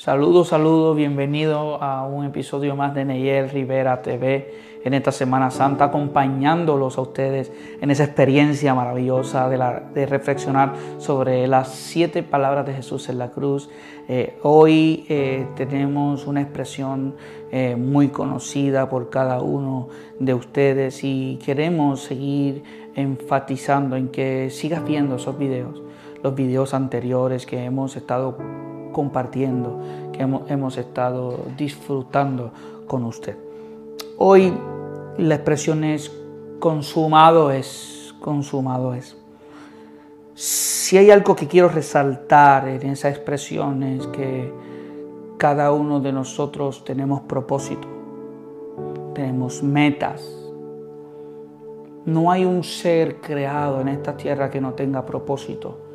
Saludos, saludos, bienvenido a un episodio más de Neyel Rivera TV en esta Semana Santa, acompañándolos a ustedes en esa experiencia maravillosa de, reflexionar sobre las siete palabras de Jesús en la cruz. Eh, hoy eh, tenemos una expresión eh, muy conocida por cada uno de ustedes y queremos seguir enfatizando en que sigas viendo esos videos, los videos anteriores que hemos estado compartiendo, que hemos, estado disfrutando con usted. Hoy la expresión es consumado es, consumado es. Si hay algo que quiero resaltar en esa expresión es que cada uno de nosotros tenemos propósito, tenemos metas. No hay un ser creado en esta tierra que no tenga propósito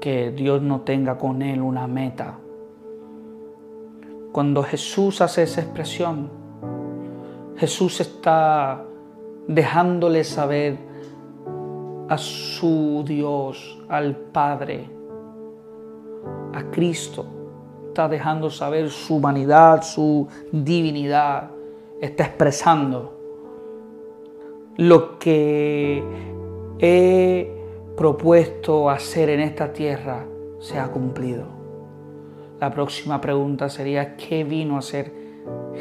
que Dios no tenga con él una meta. Cuando Jesús hace esa expresión, Jesús está dejándole saber a su Dios, al Padre, a Cristo, está dejando saber su humanidad, su divinidad, está expresando lo que he propuesto hacer en esta tierra se ha cumplido. La próxima pregunta sería, ¿qué vino a hacer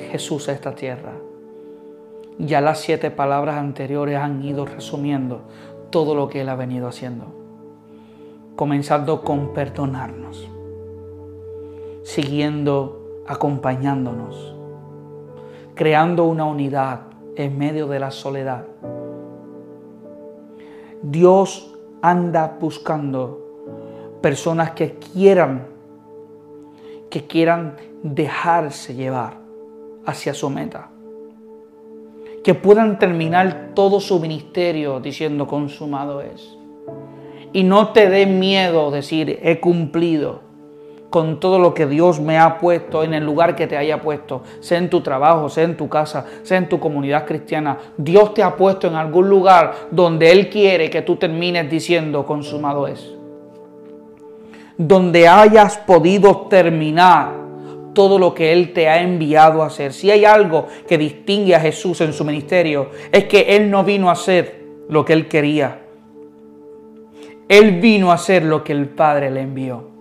Jesús a esta tierra? Ya las siete palabras anteriores han ido resumiendo todo lo que Él ha venido haciendo. Comenzando con perdonarnos, siguiendo acompañándonos, creando una unidad en medio de la soledad. Dios anda buscando personas que quieran, que quieran dejarse llevar hacia su meta. Que puedan terminar todo su ministerio diciendo consumado es. Y no te dé miedo decir he cumplido con todo lo que Dios me ha puesto en el lugar que te haya puesto, sea en tu trabajo, sea en tu casa, sea en tu comunidad cristiana. Dios te ha puesto en algún lugar donde Él quiere que tú termines diciendo consumado es. Donde hayas podido terminar todo lo que Él te ha enviado a hacer. Si hay algo que distingue a Jesús en su ministerio, es que Él no vino a hacer lo que Él quería. Él vino a hacer lo que el Padre le envió.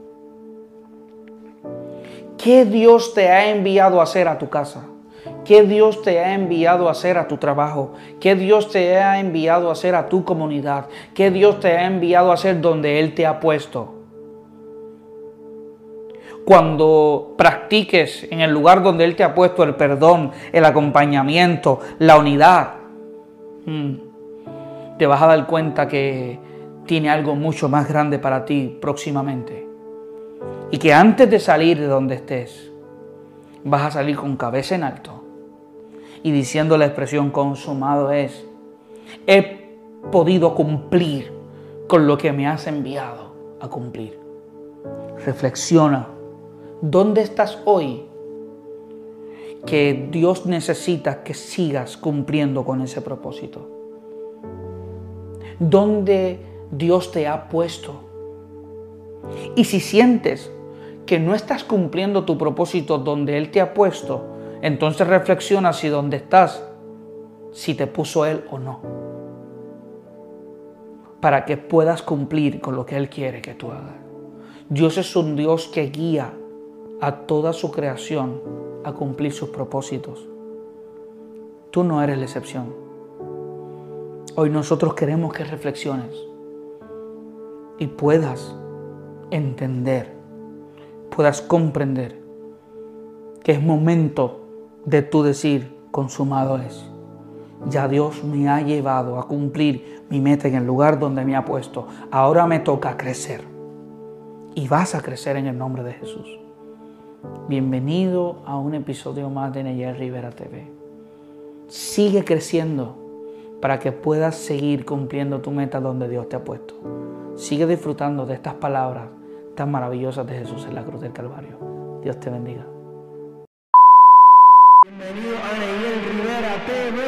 ¿Qué Dios te ha enviado a hacer a tu casa? ¿Qué Dios te ha enviado a hacer a tu trabajo? ¿Qué Dios te ha enviado a hacer a tu comunidad? ¿Qué Dios te ha enviado a hacer donde Él te ha puesto? Cuando practiques en el lugar donde Él te ha puesto el perdón, el acompañamiento, la unidad, hmm, te vas a dar cuenta que tiene algo mucho más grande para ti próximamente y que antes de salir de donde estés, vas a salir con cabeza en alto y diciendo la expresión consumado es, he podido cumplir con lo que me has enviado a cumplir. Reflexiona, ¿dónde estás hoy? Que Dios necesita que sigas cumpliendo con ese propósito. ¿Dónde Dios te ha puesto? Y si sientes que no estás cumpliendo tu propósito donde Él te ha puesto, entonces reflexiona si donde estás, si te puso Él o no. Para que puedas cumplir con lo que Él quiere que tú hagas. Dios es un Dios que guía a toda su creación a cumplir sus propósitos. Tú no eres la excepción. Hoy nosotros queremos que reflexiones y puedas entender puedas comprender que es momento de tú decir, consumado es. Ya Dios me ha llevado a cumplir mi meta en el lugar donde me ha puesto. Ahora me toca crecer. Y vas a crecer en el nombre de Jesús. Bienvenido a un episodio más de Neyer Rivera TV. Sigue creciendo para que puedas seguir cumpliendo tu meta donde Dios te ha puesto. Sigue disfrutando de estas palabras tan maravillosas de Jesús en la cruz del Calvario. Dios te bendiga. Bienvenido a Rivera TV.